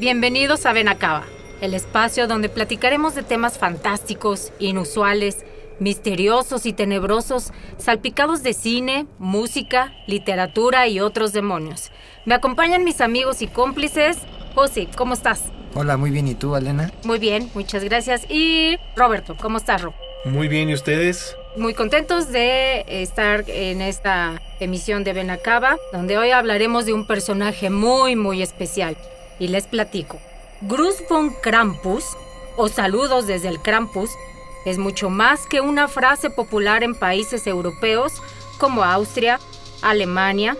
Bienvenidos a Benacaba, el espacio donde platicaremos de temas fantásticos, inusuales, misteriosos y tenebrosos, salpicados de cine, música, literatura y otros demonios. Me acompañan mis amigos y cómplices. José, ¿cómo estás? Hola, muy bien. ¿Y tú, Alena? Muy bien, muchas gracias. Y Roberto, ¿cómo estás, Ro? Muy bien, ¿y ustedes? Muy contentos de estar en esta emisión de Benacaba, donde hoy hablaremos de un personaje muy, muy especial. Y les platico. Grus von Krampus, o saludos desde el Krampus, es mucho más que una frase popular en países europeos como Austria, Alemania,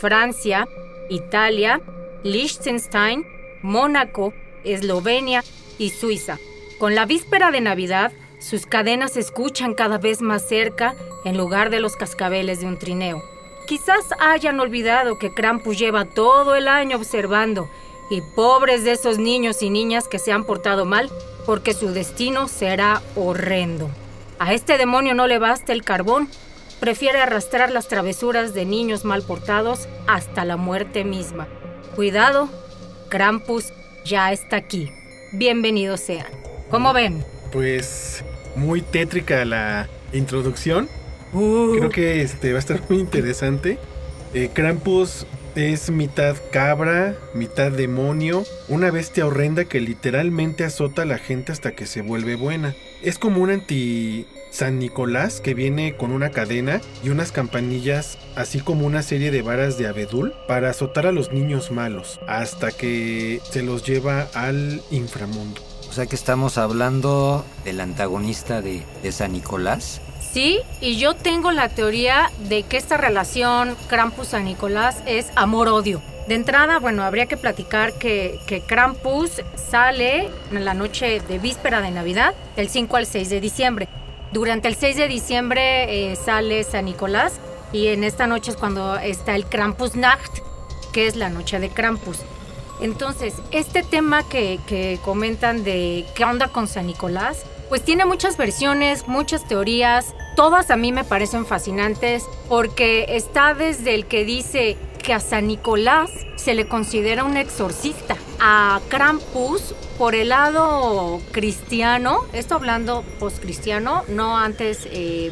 Francia, Italia, Liechtenstein, Mónaco, Eslovenia y Suiza. Con la víspera de Navidad, sus cadenas se escuchan cada vez más cerca en lugar de los cascabeles de un trineo. Quizás hayan olvidado que Krampus lleva todo el año observando y pobres de esos niños y niñas que se han portado mal, porque su destino será horrendo. A este demonio no le basta el carbón, prefiere arrastrar las travesuras de niños mal portados hasta la muerte misma. Cuidado, Krampus ya está aquí. Bienvenidos sean. ¿Cómo ven? Pues muy tétrica la introducción. Creo que este va a estar muy interesante. Eh, Krampus es mitad cabra, mitad demonio, una bestia horrenda que literalmente azota a la gente hasta que se vuelve buena. Es como un anti San Nicolás que viene con una cadena y unas campanillas, así como una serie de varas de abedul para azotar a los niños malos hasta que se los lleva al inframundo. O sea que estamos hablando del antagonista de, de San Nicolás. Sí, y yo tengo la teoría de que esta relación Krampus-San Nicolás es amor-odio. De entrada, bueno, habría que platicar que, que Krampus sale en la noche de víspera de Navidad, del 5 al 6 de diciembre. Durante el 6 de diciembre eh, sale San Nicolás y en esta noche es cuando está el Krampusnacht, que es la noche de Krampus. Entonces, este tema que, que comentan de qué onda con San Nicolás, pues tiene muchas versiones, muchas teorías, todas a mí me parecen fascinantes porque está desde el que dice que a San Nicolás se le considera un exorcista, a Krampus por el lado cristiano, esto hablando postcristiano, no antes eh,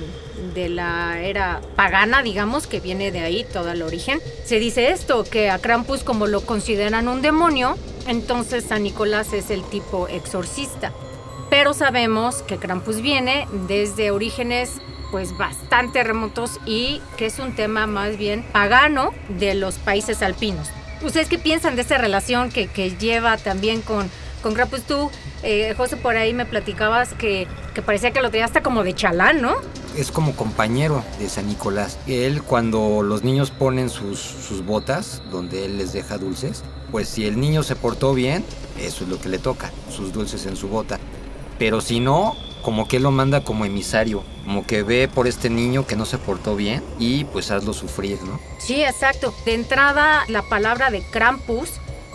de la era pagana, digamos, que viene de ahí todo el origen, se dice esto, que a Krampus como lo consideran un demonio, entonces San Nicolás es el tipo exorcista. Pero sabemos que Krampus viene desde orígenes pues bastante remotos y que es un tema más bien pagano de los países alpinos. ¿Ustedes qué piensan de esa relación que, que lleva también con, con Krampus? Tú, eh, José, por ahí me platicabas que, que parecía que lo tenía hasta como de chalán, ¿no? Es como compañero de San Nicolás. Él cuando los niños ponen sus, sus botas, donde él les deja dulces, pues si el niño se portó bien, eso es lo que le toca, sus dulces en su bota. Pero si no, como que lo manda como emisario, como que ve por este niño que no se portó bien y pues hazlo sufrir, ¿no? Sí, exacto. De entrada, la palabra de Krampus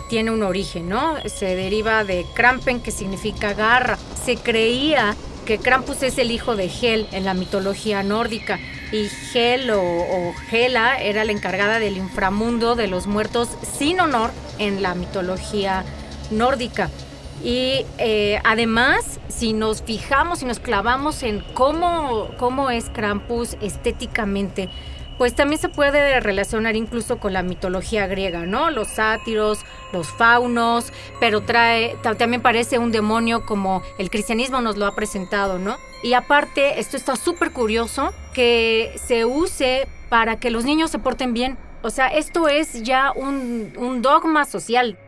tiene un origen, ¿no? Se deriva de Krampen, que significa garra. Se creía que Krampus es el hijo de Hel en la mitología nórdica y Hel o, o Hela era la encargada del inframundo de los muertos sin honor en la mitología nórdica. Y eh, además, si nos fijamos y nos clavamos en cómo, cómo es Krampus estéticamente, pues también se puede relacionar incluso con la mitología griega, ¿no? Los sátiros, los faunos, pero trae, ta- también parece un demonio como el cristianismo nos lo ha presentado, ¿no? Y aparte, esto está súper curioso, que se use para que los niños se porten bien. O sea, esto es ya un dogma social.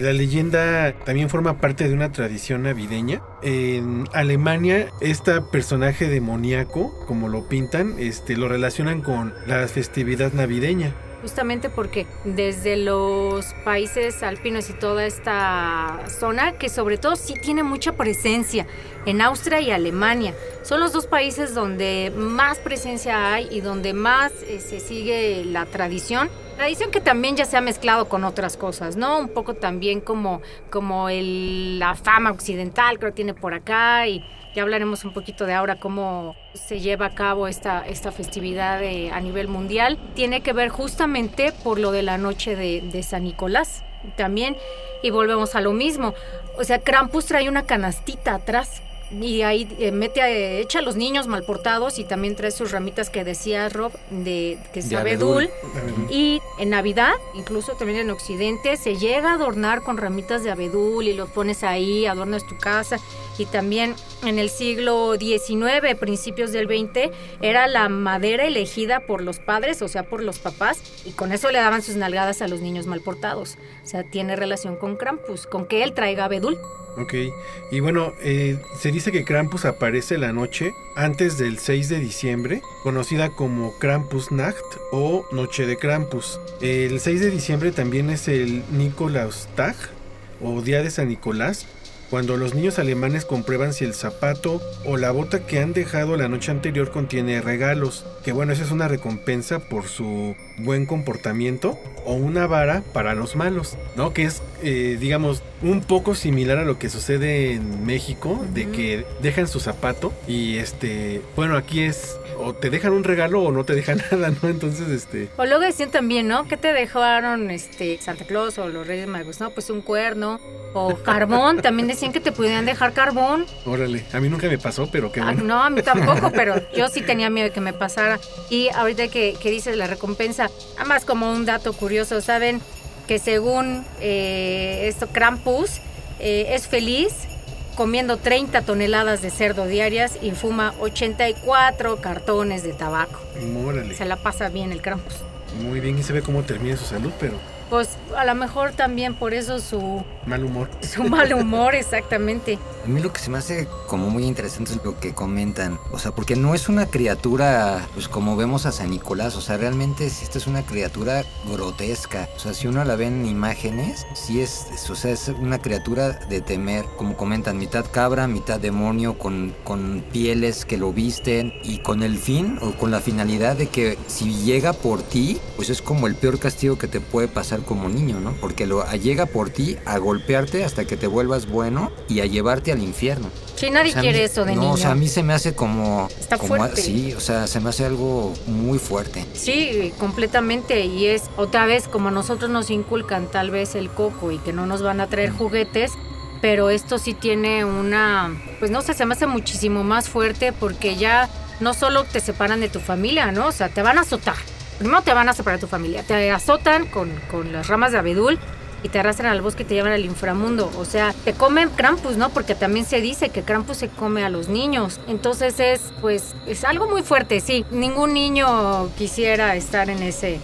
La leyenda también forma parte de una tradición navideña. En Alemania, este personaje demoníaco, como lo pintan, este, lo relacionan con la festividad navideña justamente porque desde los países alpinos y toda esta zona, que sobre todo sí tiene mucha presencia en Austria y Alemania, son los dos países donde más presencia hay y donde más eh, se sigue la tradición. Tradición que también ya se ha mezclado con otras cosas, ¿no? Un poco también como, como el, la fama occidental que lo tiene por acá y ya hablaremos un poquito de ahora cómo se lleva a cabo esta, esta festividad a nivel mundial. Tiene que ver justamente por lo de la noche de, de San Nicolás también. Y volvemos a lo mismo. O sea, Krampus trae una canastita atrás y ahí eh, mete a, echa a los niños mal portados y también trae sus ramitas que decía Rob de que es abedul. Y en Navidad, incluso también en Occidente, se llega a adornar con ramitas de abedul y los pones ahí, adornas tu casa. Y también en el siglo XIX, principios del XX, era la madera elegida por los padres, o sea, por los papás, y con eso le daban sus nalgadas a los niños mal portados. O sea, tiene relación con Krampus, con que él traiga abedul. Ok, y bueno, eh, se dice que Krampus aparece la noche antes del 6 de diciembre, conocida como Krampusnacht o Noche de Krampus. El 6 de diciembre también es el Nikolaustag o Día de San Nicolás, cuando los niños alemanes comprueban si el zapato o la bota que han dejado la noche anterior contiene regalos, que bueno, esa es una recompensa por su buen comportamiento o una vara para los malos, ¿no? Que es, eh, digamos, un poco similar a lo que sucede en México, de que dejan su zapato y este, bueno, aquí es o te dejan un regalo o no te dejan nada, ¿no? Entonces, este... O luego decían también, ¿no? ¿Qué te dejaron este Santa Claus o los Reyes Magos? No, pues un cuerno o carbón, también decían que te podían dejar carbón. Órale, a mí nunca me pasó, pero qué ah, bueno. no, a mí tampoco, pero yo sí tenía miedo de que me pasara. Y ahorita que, que dices la recompensa, además como un dato curioso, ¿saben? Que según eh, esto, Krampus eh, es feliz comiendo 30 toneladas de cerdo diarias y fuma 84 cartones de tabaco. Órale. Se la pasa bien el Krampus. Muy bien y se ve cómo termina su salud, pero pues a lo mejor también por eso su... Mal humor. Su mal humor, exactamente. A mí lo que se me hace como muy interesante es lo que comentan. O sea, porque no es una criatura, pues como vemos a San Nicolás. O sea, realmente esta es una criatura grotesca. O sea, si uno la ve en imágenes, sí es, o sea, es una criatura de temer. Como comentan, mitad cabra, mitad demonio, con, con pieles que lo visten y con el fin o con la finalidad de que si llega por ti, pues es como el peor castigo que te puede pasar como niño, ¿no? Porque lo llega por ti a golpearte hasta que te vuelvas bueno y a llevarte al infierno. Sí, nadie quiere eso de niño. No, o sea, a mí se me hace como... Está fuerte. Sí, o sea, se me hace algo muy fuerte. Sí, completamente. Y es otra vez como nosotros nos inculcan tal vez el coco y que no nos van a traer juguetes, pero esto sí tiene una, pues no sé, se me hace muchísimo más fuerte porque ya no solo te separan de tu familia, ¿no? O sea, te van a azotar primero te van a separar tu familia, te azotan con, las ramas de abedul y te arrastran al bosque y te llevan al inframundo. O sea, te comen Krampus, ¿no? Porque también se dice que Krampus se come a los niños. Entonces es, pues, es algo muy fuerte, sí. Ningún niño quisiera estar en ese,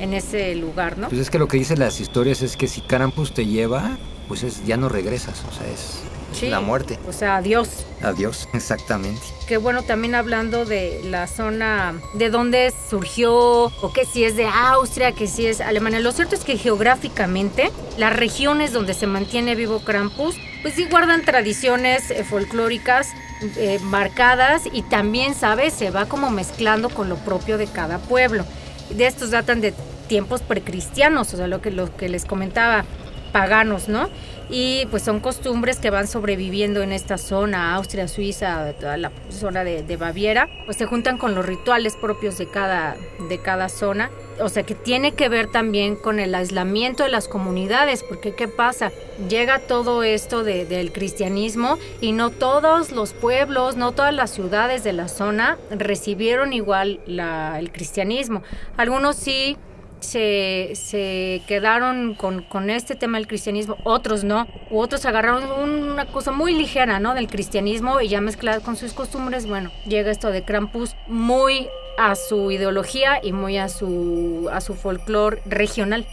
en ese lugar, ¿no? Pues es que lo que dicen las historias es que si Krampus te lleva, pues es, ya no regresas. O sea, es la muerte. O sea, adiós. Adiós, exactamente. Que bueno, también hablando de la zona de dónde surgió, o que si es de Austria, que si es Alemania. Lo cierto es que geográficamente, las regiones donde se mantiene vivo Krampus, pues sí guardan tradiciones eh, folclóricas eh, marcadas y también, ¿sabes? Se va como mezclando con lo propio de cada pueblo. De estos datan de tiempos precristianos, o sea, lo que, lo que les comentaba, paganos, ¿no? Y pues son costumbres que van sobreviviendo en esta zona, Austria, Suiza, toda la zona de, Baviera, pues se juntan con los rituales propios de cada, de cada zona. O sea que tiene que ver también con el aislamiento de las comunidades, porque ¿qué pasa? Llega todo esto del cristianismo y no todos los pueblos, no todas las ciudades de la zona recibieron igual el cristianismo. Algunos sí se, se quedaron con, con, este tema del cristianismo, otros no, u otros agarraron una cosa muy ligera, ¿no? Del cristianismo y ya mezclado con sus costumbres, bueno, llega esto de Krampus muy a su ideología y muy a su, a su folclore regional.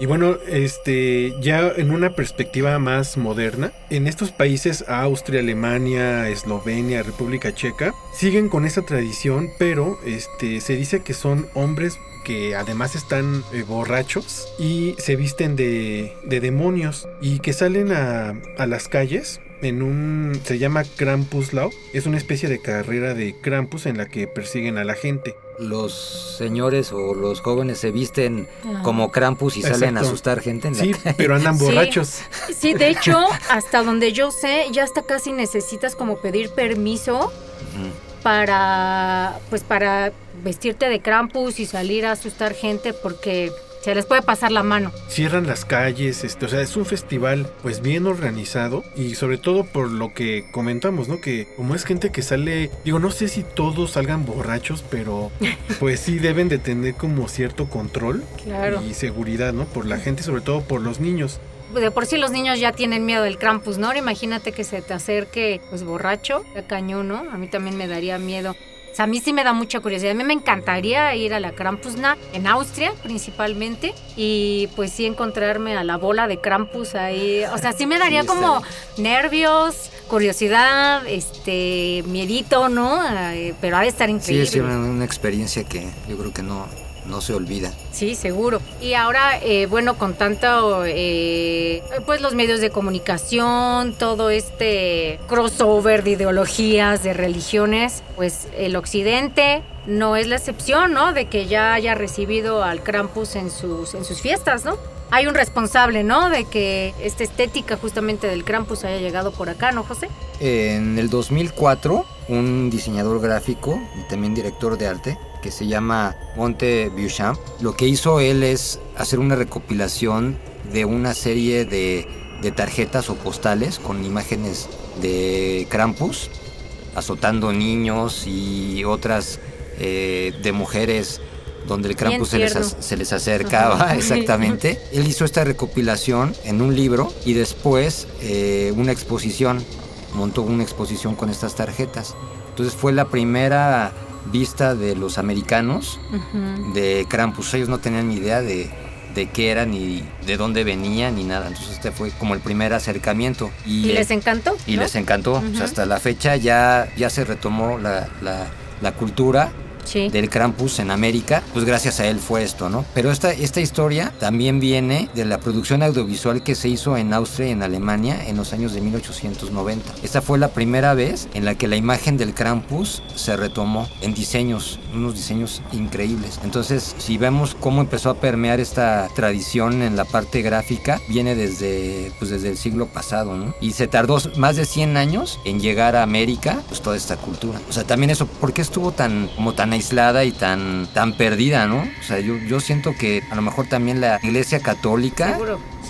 Y bueno, este, ya en una perspectiva más moderna, en estos países, Austria, Alemania, Eslovenia, República Checa, siguen con esa tradición, pero este, se dice que son hombres que además están eh, borrachos y se visten de, de demonios y que salen a, a las calles en un se llama Krampuslauf, es una especie de carrera de Krampus en la que persiguen a la gente. Los señores o los jóvenes se visten Ah. como Krampus y salen a asustar gente en la Sí, calle. pero andan borrachos. Sí, de hecho, hasta donde yo sé, ya hasta casi necesitas como pedir permiso para, pues para vestirte de Krampus y salir a asustar gente porque se les puede pasar la mano. Cierran las calles, este, o sea, es un festival pues bien organizado y sobre todo por lo que comentamos, ¿no? Que como es gente que sale, digo, no sé si todos salgan borrachos, pero pues sí deben de tener como cierto control Claro. y seguridad, ¿no? Por la gente, sobre todo por los niños. De por sí los niños ya tienen miedo del Krampus, ¿no? Ahora imagínate que se te acerque, pues borracho, a cañón, ¿no? A mí también me daría miedo. O sea, a mí sí me da mucha curiosidad. A mí me encantaría ir a la Krampusnacht en Austria, principalmente, y pues sí encontrarme a la bola de Krampus ahí. O sea, sí me daría Sí, como nervios, curiosidad, este, miedito, ¿no? Eh, pero ha de estar Sí, increíble. es una, una experiencia que yo creo que no, no se olvida. Sí, seguro. Y ahora, eh, bueno, con tanto, eh, pues los medios de comunicación, todo este crossover de ideologías, de religiones, pues el occidente no es la excepción, ¿no? De que ya haya recibido al Krampus en sus, en sus fiestas, ¿no? Hay un responsable, ¿no? De que esta estética justamente del Krampus haya llegado por acá, ¿no, José? En el 2004, un diseñador gráfico y también director de arte que se llama Monte Beauchamp, lo que hizo él es hacer una recopilación de una serie de, de tarjetas o postales con imágenes de Krampus azotando niños y otras eh, de mujeres donde el Krampus se les, se les acercaba exactamente. Él hizo esta recopilación en un libro y después eh, una exposición, montó una exposición con estas tarjetas. Entonces fue la primera vista de los americanos de Krampus. Ellos no tenían ni idea de, de qué era, ni de dónde venía, ni nada. Entonces este fue como el primer acercamiento. Y les encantó. y ¿no? les encantó. O sea, Ujú. hasta la fecha ya, ya se retomó la, la- la cultura Sí. del Krampus en América. Pues gracias a él fue esto, ¿no? Pero esta, esta historia también viene de la producción audiovisual que se hizo en Austria y en Alemania en los años de 1890. Esta fue la primera vez en la que la imagen del Krampus se retomó en diseños, unos diseños increíbles. Entonces, si vemos cómo empezó a permear esta tradición en la parte gráfica, viene desde, pues desde el siglo pasado, ¿no? Y se tardó más de 100 años en llegar a América, pues toda esta cultura. O sea, también eso, ¿por qué estuvo tan, como tan aislada y tan, tan perdida, ¿no? O sea, yo, yo siento que a lo mejor también la iglesia católica,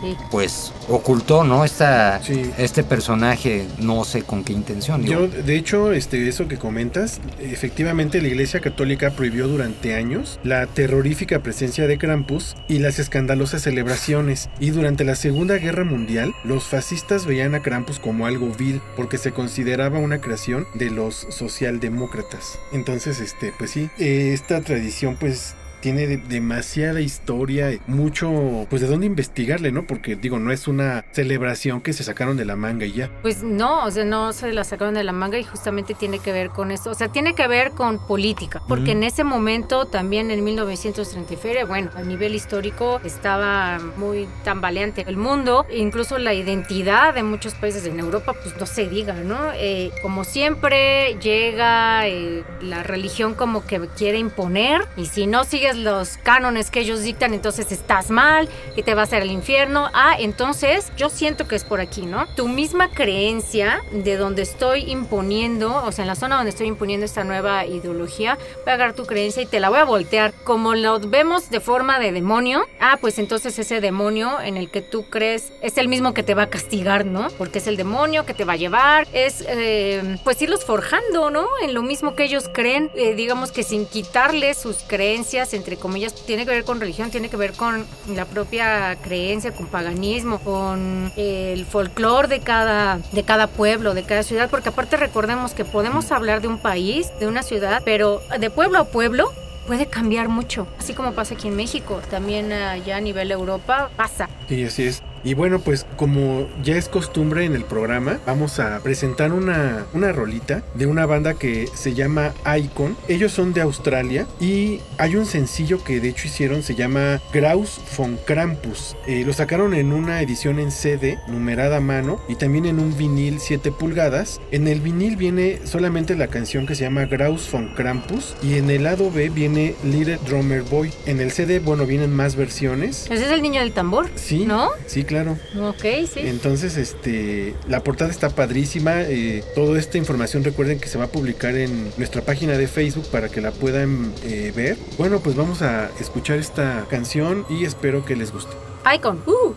sí. pues ocultó, ¿no? Esta, Sí. Este personaje, no sé con qué intención. digo. Yo, de hecho, este, eso que comentas, efectivamente la Iglesia Católica prohibió durante años la terrorífica presencia de Krampus y las escandalosas celebraciones. Y durante la Segunda Guerra Mundial, los fascistas veían a Krampus como algo vil porque se consideraba una creación de los socialdemócratas. Entonces, este, pues sí, eh, esta tradición, pues tiene de- demasiada historia, mucho, pues de dónde investigarle, ¿no? Porque digo, no es una celebración que se sacaron de la manga y ya. Pues no, o sea, no se la sacaron de la manga y justamente tiene que ver con esto. O sea, tiene que ver con política. Porque en ese momento, también en 1930 y feria, bueno, a nivel histórico estaba muy tambaleante el mundo. Incluso la identidad de muchos países en Europa, pues no se diga, ¿no? Eh, como siempre, llega eh, la religión como que quiere imponer. Y si no los cánones que ellos dictan, entonces estás mal y te vas a ir al infierno. Ah, entonces yo siento que es por aquí, ¿no? Tu misma creencia de donde estoy imponiendo, o sea, en la zona donde estoy imponiendo esta nueva ideología, voy a agarrar tu creencia y te la voy a voltear. Como lo vemos de forma de demonio, ah, pues entonces ese demonio en el que tú crees es el mismo que te va a castigar, ¿no? Porque es el demonio que te va a llevar, es eh, pues irlos forjando, ¿no? En lo mismo que ellos creen, eh, digamos que sin quitarles sus creencias, entre comillas, tiene que ver con religión, tiene que ver con la propia creencia, con paganismo, con el folclore de cada, de cada pueblo, de cada ciudad, porque aparte recordemos que podemos hablar de un país, de una ciudad, pero de pueblo a pueblo puede cambiar mucho, así como pasa aquí en México, también allá a nivel Europa pasa. Sí, así es. Y bueno, pues como ya es costumbre en el programa, vamos a presentar una, una rolita de una banda que se llama Icon. Ellos son de Australia y hay un sencillo que de hecho hicieron, se llama Graus von Krampus. Eh, lo sacaron en una edición en CD, numerada a mano, y también en un vinil 7 pulgadas. En el vinil viene solamente la canción que se llama Graus von Krampus y en el lado B viene Little Drummer Boy. En el CD, bueno, vienen más versiones. Ese es el niño del tambor. Sí, ¿No? Sí, claro. Ok, sí. Entonces, este, la portada está padrísima. eh, toda esta información recuerden que se va a publicar en nuestra página de Facebook para que la puedan eh, ver. Bueno, pues vamos a escuchar esta canción y espero que les guste. Icon. Uh.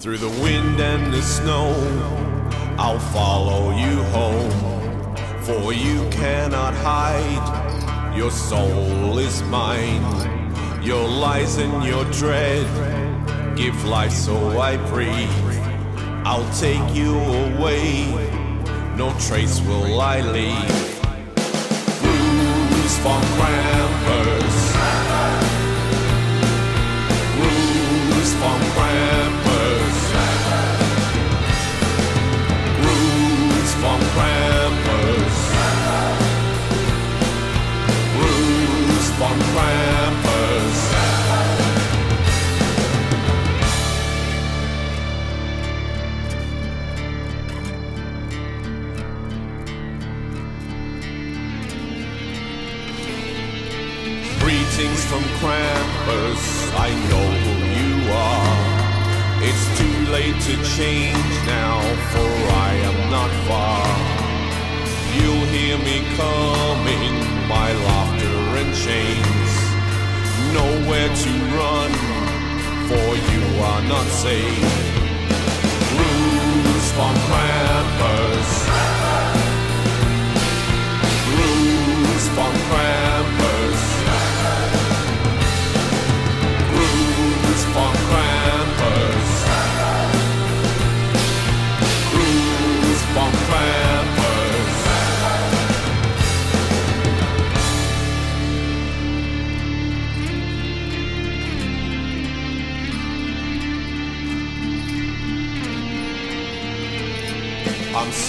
Through the wind and the snow, I'll follow you home. For you cannot hide, your soul is mine. Your lies and your dread give life, so I breathe. I'll take you away, no trace will I leave. Bruise from Krampus. Bruise from Krampus. Greetings from Krampus, I know who you are. It's too late to change now, for I am not far. You'll hear me coming, my laughter and chains. Nowhere to run, for you are not safe. Rules from Krampus. Rules from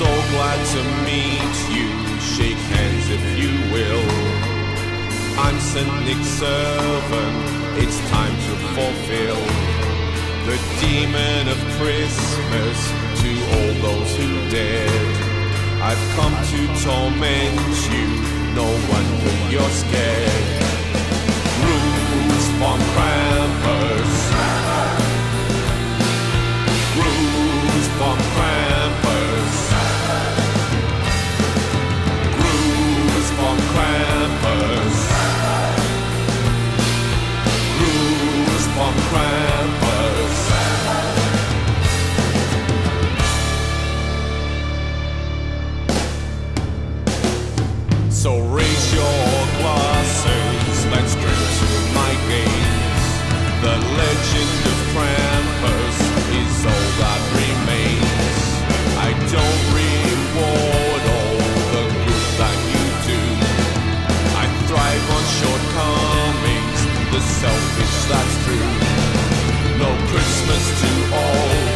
so glad to meet you. Shake hands if you will. I'm St. Nick's servant. It's time to fulfill the demon of Christmas to all those who dared. I've come to torment you. No wonder you're scared. Rules from Krampus. So raise your glasses, let's drink to my games. The legend of Krampus is all that remains. I don't reward all the good that you do. I thrive on shortcomings, the selfish that's true to all.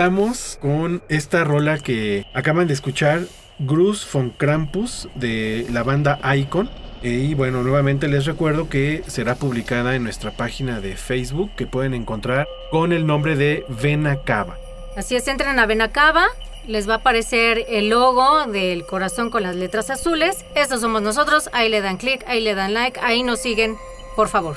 Regresamos con esta rola que acaban de escuchar, Grus von Krampus de la banda Icon. Y bueno, nuevamente les recuerdo que será publicada en nuestra página de Facebook que pueden encontrar con el nombre de Vena Cava. Así es, entren a Benacaba les va a aparecer el logo del corazón con las letras azules. Estos somos nosotros. Ahí le dan clic, ahí le dan like, ahí nos siguen, por favor.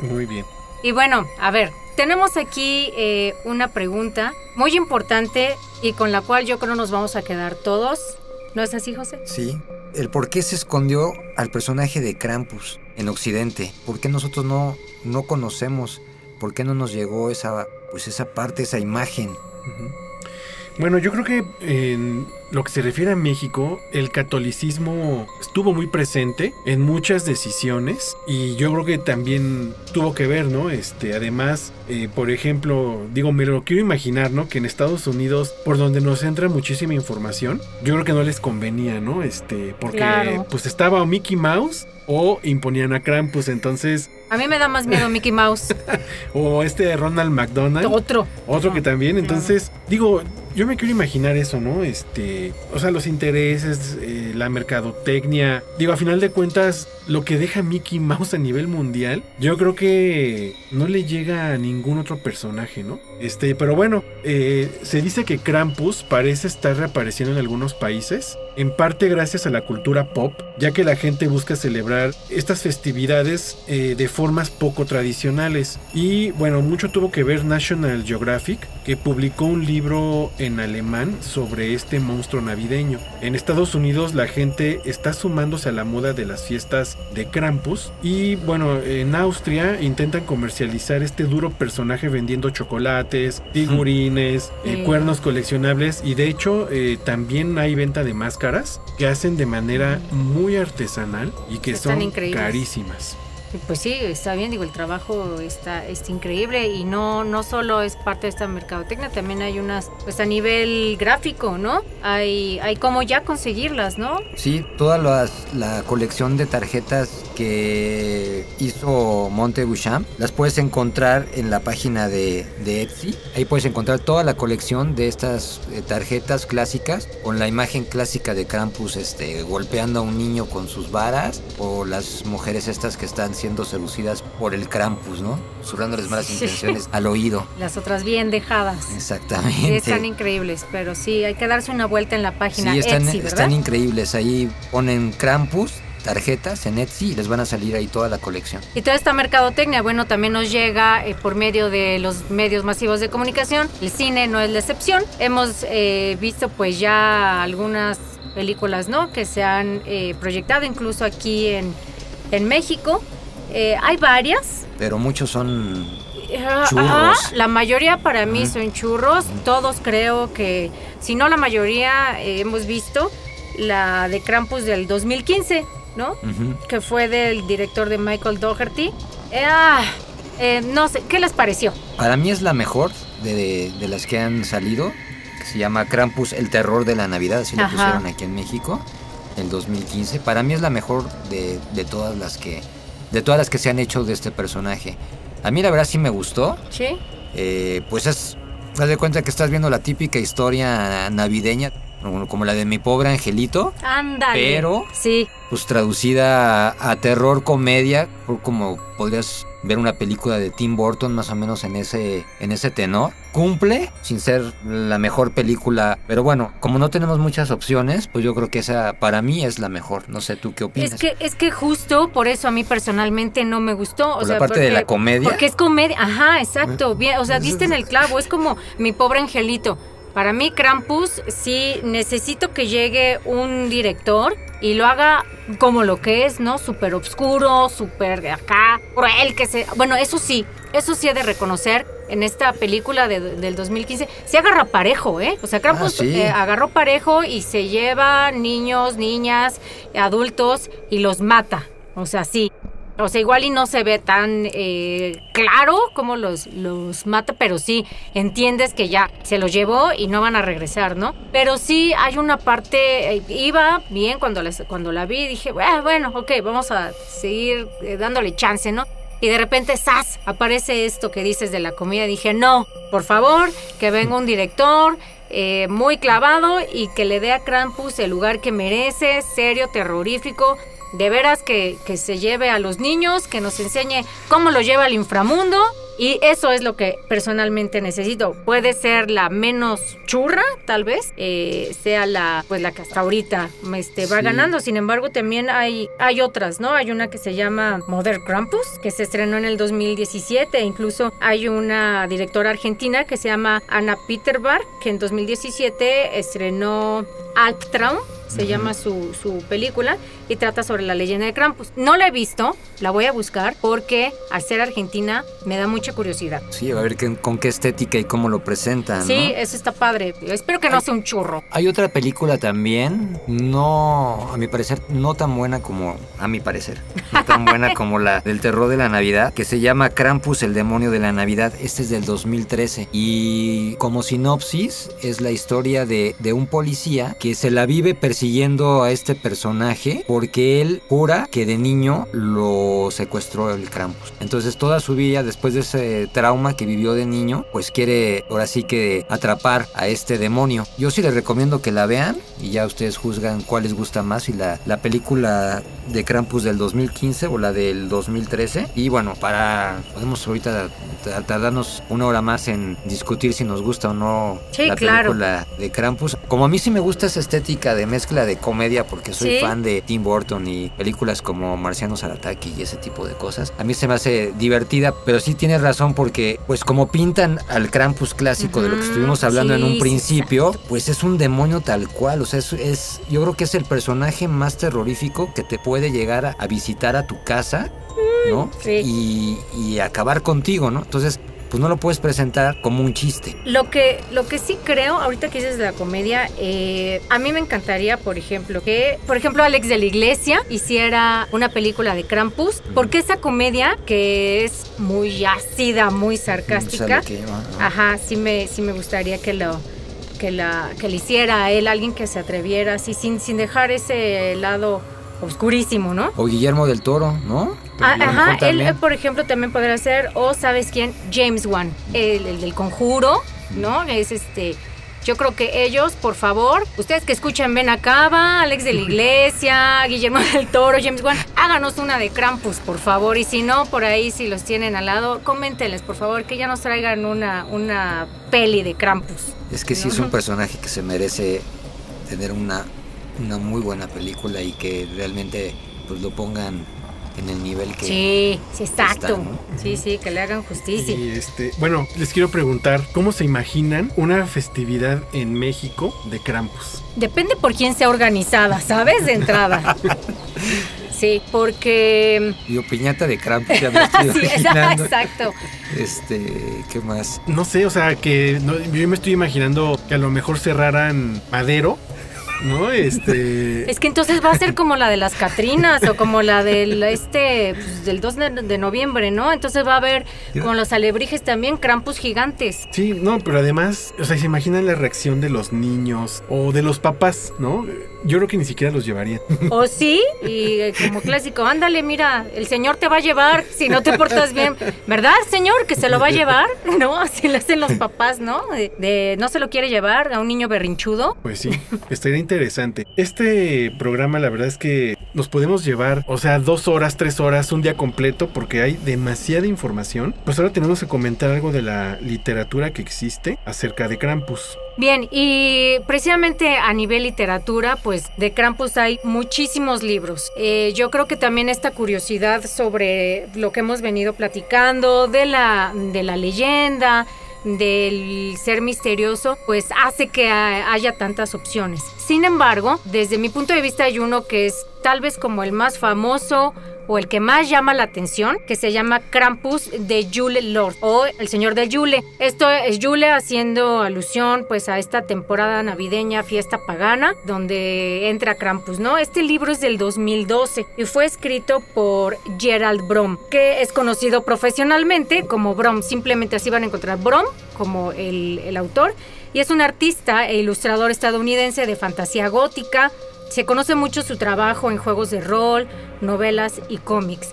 Muy bien. Y bueno, a ver, tenemos aquí eh, una pregunta muy importante y con la cual yo creo nos vamos a quedar todos. ¿No es así, José? Sí. El por qué se escondió al personaje de Krampus en Occidente. ¿Por qué nosotros no, no conocemos? ¿Por qué no nos llegó esa, pues esa parte, esa imagen? Bueno, yo creo que en lo que se refiere a México, el catolicismo estuvo muy presente en muchas decisiones y yo creo que también tuvo que ver, ¿no? Este, además, eh, por ejemplo, digo, me lo quiero imaginar, ¿no? Que en Estados Unidos, por donde nos entra muchísima información, yo creo que no les convenía, ¿no? Este, porque Claro. pues estaba Mickey Mouse o imponían a Krampus, entonces, A mí me da más miedo Mickey Mouse. o este Ronald McDonald. Otro. Otro que también, entonces, digo, yo me quiero imaginar eso, ¿no? Este, o sea, los intereses, eh, la mercadotecnia, digo, a final de cuentas, lo que deja Mickey Mouse a nivel mundial, yo creo que no le llega a ningún otro personaje, ¿no? Este, pero bueno, eh, se dice que Krampus parece estar reapareciendo en algunos países, en parte gracias a la cultura pop, ya que la gente busca celebrar estas festividades eh, de formas poco tradicionales. Y bueno, mucho tuvo que ver National Geographic, que publicó un libro en alemán sobre este monstruo navideño. En Estados Unidos la gente está sumándose a la moda de las fiestas de Krampus. Y bueno, en Austria intentan comercializar este duro personaje vendiendo chocolates, figurines, eh, cuernos coleccionables. Y de hecho eh, también hay venta de máscaras que hacen de manera muy artesanal y que Están son increíbles. carísimas. Pues sí, está bien, digo, el trabajo está, está increíble y no, no solo es parte de esta mercadotecnia, también hay unas, pues a nivel gráfico, ¿no? Hay, hay cómo ya conseguirlas, ¿no? Sí, toda las- la colección de tarjetas que hizo Monte Boucham las puedes encontrar en la página de, de Etsy. Ahí puedes encontrar toda la colección de estas eh, tarjetas clásicas con la imagen clásica de Krampus este, golpeando a un niño con sus varas o las mujeres estas que están siendo seducidas por el Krampus, ¿no? Susurrándoles malas Sí. intenciones al oído. Las otras bien dejadas. Sí, Exactamente. están increíbles, pero sí, hay que darse una vuelta en la página Sí, están, Etsy, están increíbles. Ahí ponen Krampus, tarjetas en Etsy y les van a salir ahí toda la colección. Y toda esta mercadotecnia, bueno, también nos llega eh, por medio de los medios masivos de comunicación. El cine no es la excepción. Hemos eh, visto pues ya algunas películas, ¿no? Que se han eh, proyectado incluso aquí en, en México. Eh, hay varias. Pero muchos son Ajá, Churros. la mayoría para mí son churros. Todos creo que, si no la mayoría, eh, hemos visto la de Krampus del 2015, ¿no? que fue del director de Michael Doherty. Eh, ah, eh, no sé, ¿qué les pareció? Para mí es la mejor de, de- de las que han salido. Que se llama Krampus, el terror de la Navidad. Así lo pusieron aquí en México. En 2015. Para mí es la mejor de, de todas las que. De todas las que se han hecho de este personaje. A mí la verdad sí me gustó. ¿Sí? Eh, pues es. Haz de cuenta que estás viendo la típica historia navideña. Como la de mi pobre angelito. Ándale. Pero- Sí, pues traducida a, a terror comedia, como podrías ver una película de Tim Burton más o menos en ese en ese tenor. Cumple sin ser la mejor película, pero bueno, como no tenemos muchas opciones, pues yo creo que esa para mí es la mejor. No sé tú qué opinas. es que, es que justo por eso a mí personalmente no me gustó. O Por sea, la parte de porque- la comedia. Porque es comedia. Ajá, exacto. Bien, o sea, diste en el clavo. Es como mi pobre angelito. Para mí, Krampus, sí necesito que llegue un director y lo haga como lo que es, ¿no? Súper oscuro, súper acá, cruel, que se... Bueno, eso sí, eso sí he de reconocer en esta película de- del 2015. Se agarra parejo, ¿eh? O sea, Krampus Ah, sí. eh, agarró parejo y se lleva niños, niñas, adultos y los mata. O sea, sí. O sea, igual y no se ve tan eh, claro cómo los, los mata, pero sí entiendes que ya se los llevó y no van a regresar, ¿no? Pero sí hay una parte, eh, iba bien cuando, las- cuando la vi, dije, "Ah, bueno, ok, vamos a seguir eh, dándole chance, ¿no? Y de repente, ¡zas! Aparece esto que dices de la comida. Dije, no, por favor, que venga un director muy clavado y que le dé a Krampus el lugar que merece, serio, terrorífico, de veras que, que se lleve a los niños, que nos enseñe cómo lo lleva al inframundo y eso es lo que personalmente necesito. Puede ser la menos churra, tal vez, eh, sea la, pues la que hasta ahorita me este, va Sí. ganando. Sin embargo, también hay, hay otras, ¿no? Hay una que se llama Mother Krampus, que se estrenó en el 2017. e Incluso hay una directora argentina que se llama Anna Peterbar, que en 2017 estrenó Albtraum. Se llama su, su película y trata sobre la leyenda de Krampus. No la he visto, la voy a buscar porque al ser argentina me da mucha curiosidad. Sí, a ver qué- con qué estética y cómo lo presentan. Sí, eso está padre. Espero que no sea un churro. Hay otra película también, no, a mi parecer, no tan buena como, a mi parecer, no tan buena como la del terror de la Navidad, que se llama Krampus, el demonio de la Navidad. Este es del 2013. Y como sinopsis, es la historia de, de un policía que se la vive persiguiendo a este personaje porque él jura que de niño lo secuestró el Krampus. Entonces toda su vida, después de ese trauma que vivió de niño, pues quiere ahora sí que atrapar a este demonio. Yo sí les recomiendo que la vean y ya ustedes juzgan cuál les gusta más, si la, la película de Krampus del 2015 o la del 2013. Y bueno, para podemos ahorita ta- tardarnos una hora más en discutir si nos gusta o no Sí, la claro. película de Krampus. Como a mí sí me gusta esa estética de mezcla de comedia porque soy Sí. fan de Tim Burton y películas como Marcianos al ataque y ese tipo de cosas. A mí se me hace divertida, pero sí tienes razón porque pues como pintan al Krampus clásico de lo que estuvimos hablando en un principio, pues es un demonio tal cual, o sea, es, es- yo creo que es el personaje más terrorífico que te puede llegar a, a visitar a tu casa, ¿no? sí. Y, y acabar contigo, ¿no? Entonces, pues no lo puedes presentar como un chiste. Lo que, lo que sí creo, ahorita que dices de la comedia, eh, a mí me encantaría, por ejemplo, que, por ejemplo, Alex de la Iglesia hiciera una película de Krampus, porque esa comedia, que es muy ácida, muy sarcástica, que- ajá. ajá, sí me, sí me gustaría que lo que la que le hiciera a él alguien que se atreviera así sin sin dejar ese lado oscurísimo, ¿no? O Guillermo del Toro, ¿no? Ah, ajá, él, por ejemplo, también podría ser, o sabes quién, James Wan, el, el del conjuro, ¿no? Es este. Yo creo que ellos, por favor, ustedes que escuchan Ven Acaba, Alex de la Iglesia, Guillermo del Toro, James Wan, háganos una de Krampus, por favor. Y si no, por ahí, si los tienen al lado, coméntenles, por favor, que ya nos traigan una, una peli de Krampus. Es que sí es un personaje que se merece tener una, una muy buena película y que realmente pues lo pongan en el nivel que Sí, sí, exacto. está, ¿no? Sí, sí, que le hagan justicia. Y este, bueno, les quiero preguntar, ¿cómo se imaginan una festividad en México de Krampus? Depende por quién sea organizada, ¿sabes? De entrada. Sí, porque... Yo piñata de Krampus ya me estoy Sí, imaginando. exacto. Este, ¿qué más? No sé, o sea, que no- yo me estoy imaginando que a lo mejor cerraran Madero, ¿no? Este... Es que entonces va a ser como la de las Catrinas o como la del este pues, del 2 de, de noviembre, ¿no? Entonces va a haber con los alebrijes también Krampus gigantes. Sí, no, pero además, o sea, se imaginan la reacción de los niños o de los papás, ¿no? Yo creo que ni siquiera los llevarían. ¿O sí? Y eh, como clásico, ándale, mira, el señor te va a llevar si no te portas bien. ¿Verdad, señor? Que se lo va a llevar, ¿no? Así lo hacen los papás, ¿no? De, de no se lo quiere llevar a un niño berrinchudo. Pues sí, estaría interesante. Este programa, la verdad es que nos podemos llevar, o sea, dos horas, tres horas, un día completo, porque hay demasiada información. Pues ahora tenemos que comentar algo de la literatura que existe acerca de Krampus. Bien, y precisamente a nivel literatura, pues de Krampus hay muchísimos libros. Eh, yo creo que también esta curiosidad sobre lo que hemos venido platicando, de la, de la leyenda, del ser misterioso, pues hace que ha- haya tantas opciones. Sin embargo, desde mi punto de vista hay uno que es tal vez como el más famoso o el que más llama la atención, que se llama Krampus de Yule Lord o el señor del Yule. Esto es Yule haciendo alusión pues a esta temporada navideña, fiesta pagana, donde entra Krampus, ¿no? Este libro es del 2012 y fue escrito por Gerald Brom, que es conocido profesionalmente como Brom, simplemente así van a encontrar Brom como el, el autor, y es un artista e ilustrador estadounidense de fantasía gótica, se conoce mucho su trabajo en juegos de rol, novelas y cómics.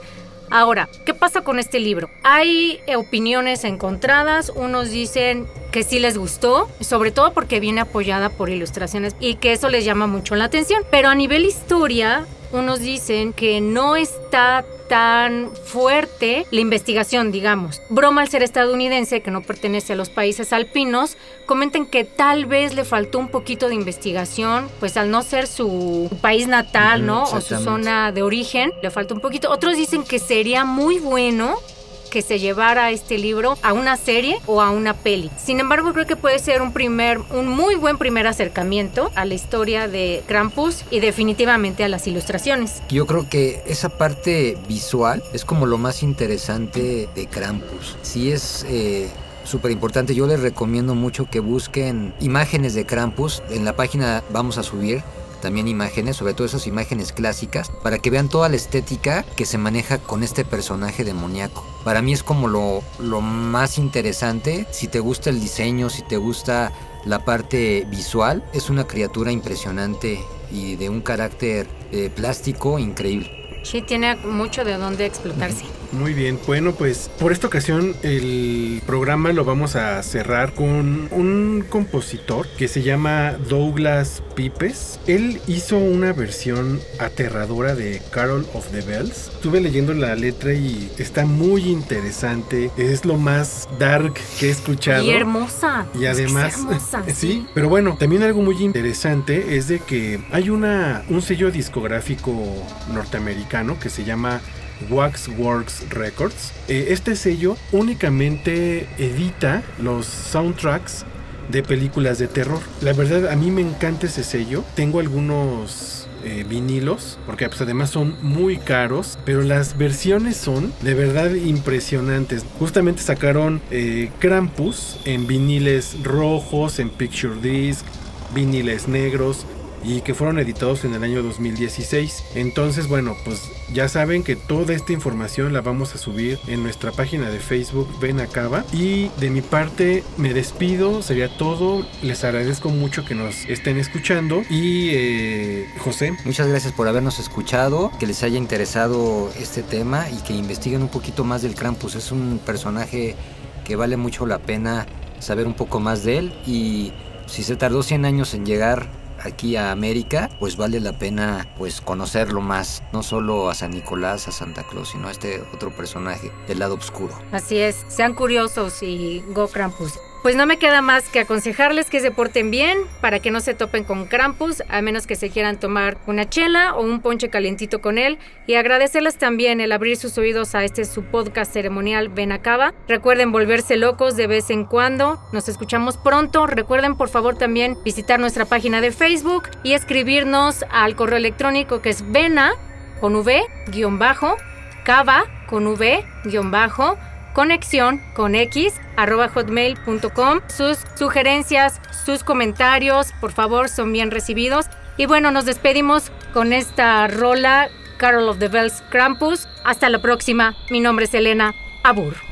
Ahora, ¿qué pasa con este libro? Hay opiniones encontradas, unos dicen que sí les gustó, sobre todo porque viene apoyada por ilustraciones y que eso les llama mucho la atención, pero a nivel historia, unos dicen que no está tan fuerte la investigación, digamos. Broma al ser estadounidense, que no pertenece a los países alpinos, comentan que tal vez le faltó un poquito de investigación, pues al no ser su país natal, ¿no? O su zona de origen, le faltó un poquito. Otros dicen que sería muy bueno que se llevara este libro a una serie o a una peli. Sin embargo, creo que puede ser un primer, un muy buen primer acercamiento a la historia de Krampus y definitivamente a las ilustraciones. Yo creo que esa parte visual es como lo más interesante de Krampus. Sí es eh, súper importante. Yo les recomiendo mucho que busquen imágenes de Krampus. En la página vamos a subir también imágenes, sobre todo esas imágenes clásicas, para que vean toda la estética que se maneja con este personaje demoníaco. Para mí es como lo, lo más interesante. Si te gusta el diseño, si te gusta la parte visual, es una criatura impresionante y de un carácter eh, plástico increíble. Sí, tiene mucho de dónde explotarse. Muy bien, bueno pues por esta ocasión el programa lo vamos a cerrar con un compositor que se llama Douglas Pipes. Él hizo una versión aterradora de Carol of the Bells. Estuve leyendo la letra y está muy interesante. Es lo más dark que he escuchado. Y hermosa. Y Es que es además, hermosa, sí, pero bueno, también algo muy interesante es de que hay una un sello discográfico norteamericano que se llama Waxworks Records. Eh, este sello únicamente edita los soundtracks de películas de terror. La verdad, a mí me encanta ese sello. Tengo algunos eh, vinilos, porque pues, además son muy caros, pero las versiones son de verdad impresionantes. Justamente sacaron eh, Krampus en viniles rojos, en Picture Disc, viniles negros y que fueron editados en el año 2016. Entonces, bueno, pues ya saben que toda esta información la vamos a subir en nuestra página de Facebook Ven Acaba. Y de mi parte me despido, sería todo. Les agradezco mucho que nos estén escuchando. Y eh, José, Muchas gracias por habernos escuchado, que les haya interesado este tema y que investiguen un poquito más del Krampus. Es un personaje que vale mucho la pena saber un poco más de él y si se tardó 100 años en llegar aquí a América, pues vale la pena pues conocerlo más, no solo a San Nicolás, a Santa Claus, sino a este otro personaje del lado oscuro. Así es, sean curiosos y go Krampus. Pues no me queda más que aconsejarles que se porten bien para que no se topen con Krampus, a menos que se quieran tomar una chela o un ponche calientito con él. Y agradecerles también el abrir sus oídos a este su podcast ceremonial Ven Acaba. Recuerden volverse locos de vez en cuando. Nos escuchamos pronto. Recuerden por favor también visitar nuestra página de Facebook y escribirnos al correo electrónico que es vena con v guion bajo cava con v guion bajo conexión con x arroba hotmail.com. Sus sugerencias, sus comentarios, por favor, son bien recibidos. Y bueno, nos despedimos con esta rola, Carol of the Bells Krampus. Hasta la próxima. Mi nombre es Elena Abur.